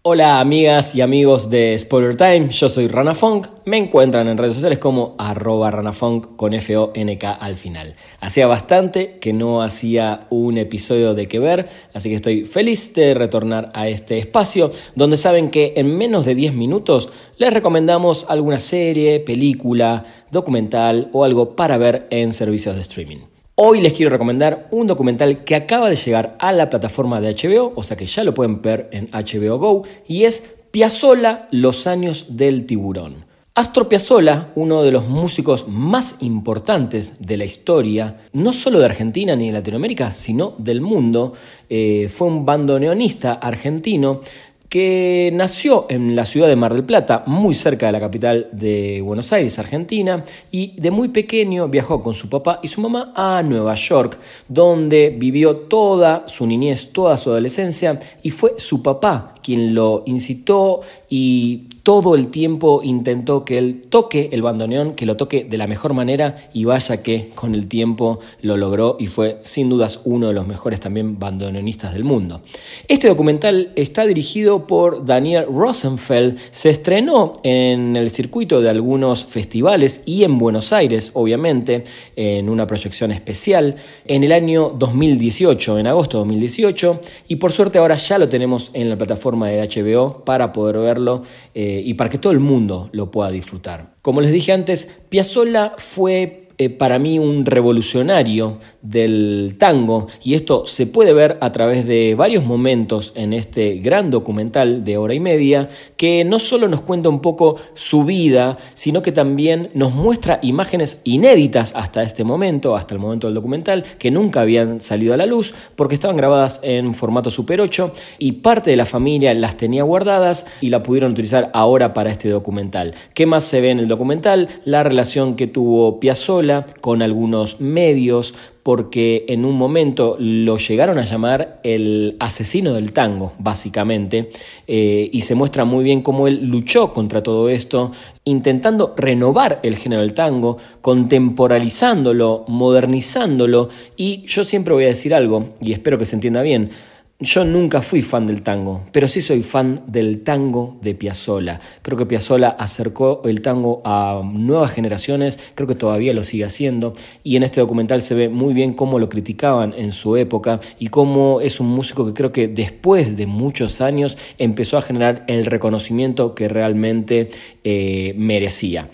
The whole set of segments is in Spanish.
Hola amigas y amigos de Spoiler Time, yo soy Rana Funk, me encuentran en redes sociales como arroba ranafunk con F-O-N-K al final. Hacía bastante que no hacía un episodio de que ver, así que estoy feliz de retornar a este espacio donde saben que en menos de 10 minutos les recomendamos alguna serie, película, documental o algo para ver en servicios de streaming. Hoy les quiero recomendar un documental que acaba de llegar a la plataforma de HBO, o sea que ya lo pueden ver en HBO Go, y es Piazzolla, Los años del tiburón. Astor Piazzolla, uno de los músicos más importantes de la historia, no solo de Argentina ni de Latinoamérica, sino del mundo, eh, fue un bandoneonista argentino que nació en la ciudad de Mar del Plata, muy cerca de la capital de Buenos Aires, Argentina, y de muy pequeño viajó con su papá y su mamá a Nueva York, donde vivió toda su niñez, toda su adolescencia, y fue su papá quien lo incitó y todo el tiempo intentó que él toque el bandoneón, que lo toque de la mejor manera y vaya que con el tiempo lo logró y fue sin dudas uno de los mejores también bandoneonistas del mundo. Este documental está dirigido por Daniel Rosenfeld, se estrenó en el circuito de algunos festivales y en Buenos Aires, obviamente, en una proyección especial en el año 2018, en agosto de 2018, y por suerte ahora ya lo tenemos en la plataforma de HBO para poder verlo. Eh, y para que todo el mundo lo pueda disfrutar. Como les dije antes, Piazzolla fue eh, para mí un revolucionario del tango y esto se puede ver a través de varios momentos en este gran documental de hora y media que no solo nos cuenta un poco su vida, sino que también nos muestra imágenes inéditas hasta este momento, hasta el momento del documental, que nunca habían salido a la luz porque estaban grabadas en formato Super 8 y parte de la familia las tenía guardadas y la pudieron utilizar ahora para este documental. ¿Qué más se ve en el documental? La relación que tuvo Piazzolla con algunos medios, porque en un momento lo llegaron a llamar el asesino del tango, básicamente, eh, y se muestra muy bien cómo él luchó contra todo esto, intentando renovar el género del tango, contemporalizándolo, modernizándolo, y yo siempre voy a decir algo, y espero que se entienda bien, yo nunca fui fan del tango, pero sí soy fan del tango de Piazzolla. Creo que Piazzolla acercó el tango a nuevas generaciones, creo que todavía lo sigue haciendo y en este documental se ve muy bien cómo lo criticaban en su época y cómo es un músico que creo que después de muchos años empezó a generar el reconocimiento que realmente eh, merecía.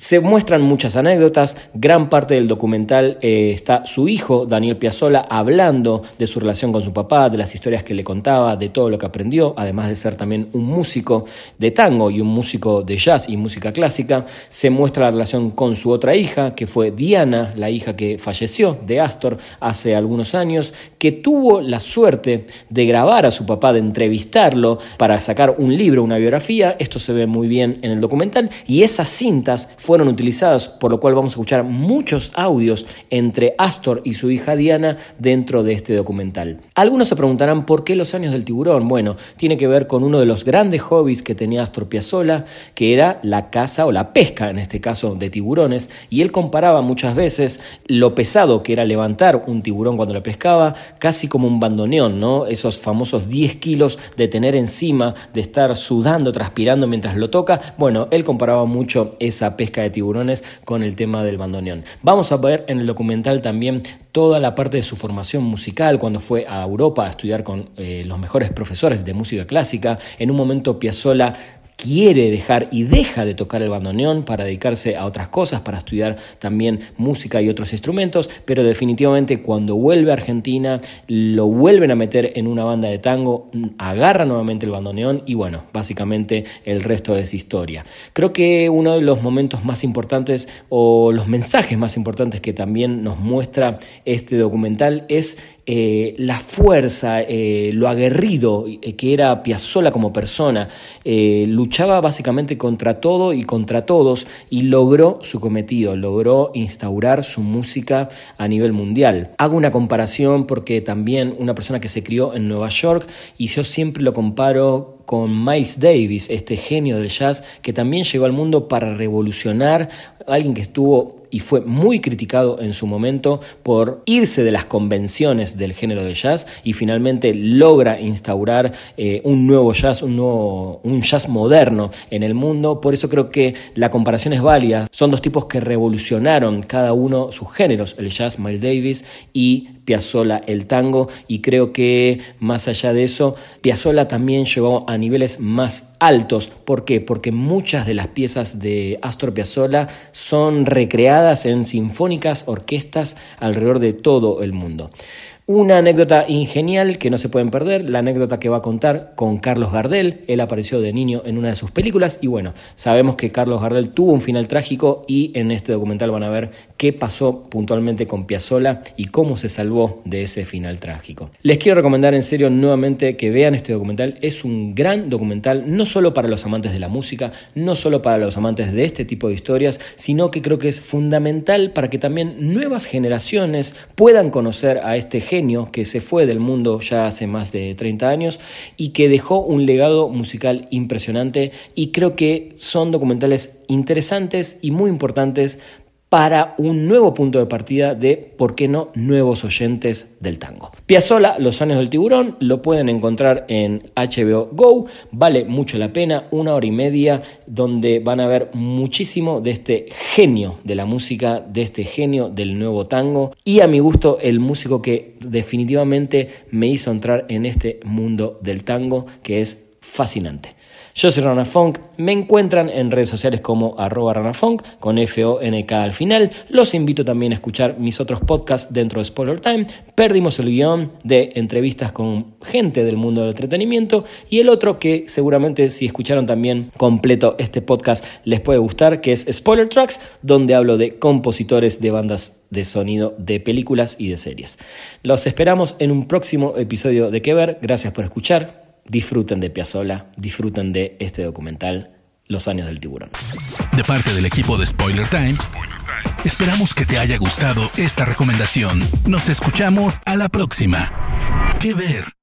Se muestran muchas anécdotas, gran parte del documental eh, está su hijo, Daniel Piazzolla, hablando de su relación con su papá, de las historias que le contaba, de todo lo que aprendió, además de ser también un músico de tango y un músico de jazz y música clásica. Se muestra la relación con su otra hija, que fue Diana, la hija que falleció de Astor hace algunos años, que tuvo la suerte de grabar a su papá, de entrevistarlo para sacar un libro, una biografía. Esto se ve muy bien en el documental y esas cintas fueron utilizadas, por lo cual vamos a escuchar muchos audios entre Astor y su hija Diana dentro de este documental. Algunos se preguntarán por qué los años del tiburón. Bueno, tiene que ver con uno de los grandes hobbies que tenía Astor Piazzolla, que era la caza o la pesca, en este caso de tiburones, y él comparaba muchas veces lo pesado que era levantar un tiburón cuando lo pescaba, casi como un bandoneón, ¿no? Esos famosos 10 kilos de tener encima, de estar sudando, transpirando mientras lo toca. Bueno, él comparaba mucho esa pesca de tiburones con el tema del bandoneón. Vamos a ver en el documental también toda la parte de su formación musical cuando fue a Europa a estudiar con eh, los mejores profesores de música clásica. En un momento Piazzolla quiere dejar y deja de tocar el bandoneón para dedicarse a otras cosas, para estudiar también música y otros instrumentos, pero definitivamente cuando vuelve a Argentina lo vuelven a meter en una banda de tango, agarra nuevamente el bandoneón y bueno, básicamente el resto es historia. Creo que uno de los momentos más importantes o los mensajes más importantes que también nos muestra este documental es eh, la fuerza, eh, lo aguerrido eh, que era Piazzolla como persona. luchaba básicamente contra todo y contra todos y logró su cometido, logró instaurar su música a nivel mundial. Hago una comparación porque también una persona que se crió en Nueva York y yo siempre lo comparo con Miles Davis, este genio del jazz que también llegó al mundo para revolucionar, alguien que estuvo y fue muy criticado en su momento por irse de las convenciones del género de jazz y finalmente logra instaurar eh, un nuevo jazz, un, nuevo, un jazz moderno en el mundo. Por eso creo que la comparación es válida. Son dos tipos que revolucionaron cada uno sus géneros, el jazz, Miles Davis y Piazzolla el tango y creo que más allá de eso, Piazzolla también llegó a niveles más altos. ¿Por qué? Porque muchas de las piezas de Astor Piazzolla son recreadas en sinfónicas, orquestas alrededor de todo el mundo. Una anécdota ingenial que no se pueden perder, la anécdota que va a contar con Carlos Gardel. Él apareció de niño en una de sus películas y bueno, sabemos que Carlos Gardel tuvo un final trágico y en este documental van a ver qué pasó puntualmente con Piazzolla y cómo se salvó de ese final trágico. Les quiero recomendar en serio nuevamente que vean este documental. Es un gran documental, no solo para los amantes de la música, no solo para los amantes de este tipo de historias, sino que creo que es fundamental para que también nuevas generaciones puedan conocer a este que se fue del mundo ya hace más de 30 años y que dejó un legado musical impresionante y creo que son documentales interesantes y muy importantes para un nuevo punto de partida de, ¿por qué no?, nuevos oyentes del tango. Piazzola, Los años del tiburón, lo pueden encontrar en HBO Go, vale mucho la pena, una hora y media, donde van a ver muchísimo de este genio de la música, de este genio del nuevo tango, y a mi gusto el músico que definitivamente me hizo entrar en este mundo del tango, que es fascinante. Yo soy Rana Funk, me encuentran en redes sociales como arroba ranafunk con F-O-N-K al final. Los invito también a escuchar mis otros podcasts dentro de Spoiler Time. Perdimos el guion de entrevistas con gente del mundo del entretenimiento y el otro que seguramente si escucharon también completo este podcast les puede gustar, que es Spoiler Tracks, donde hablo de compositores de bandas de sonido de películas y de series. Los esperamos en un próximo episodio de Que Ver. Gracias por escuchar disfruten de Piazzola, disfruten de este documental, Los años del tiburón. De parte del equipo de Spoiler Times, esperamos que te haya gustado esta recomendación. Nos escuchamos a la próxima. ¿Qué ver?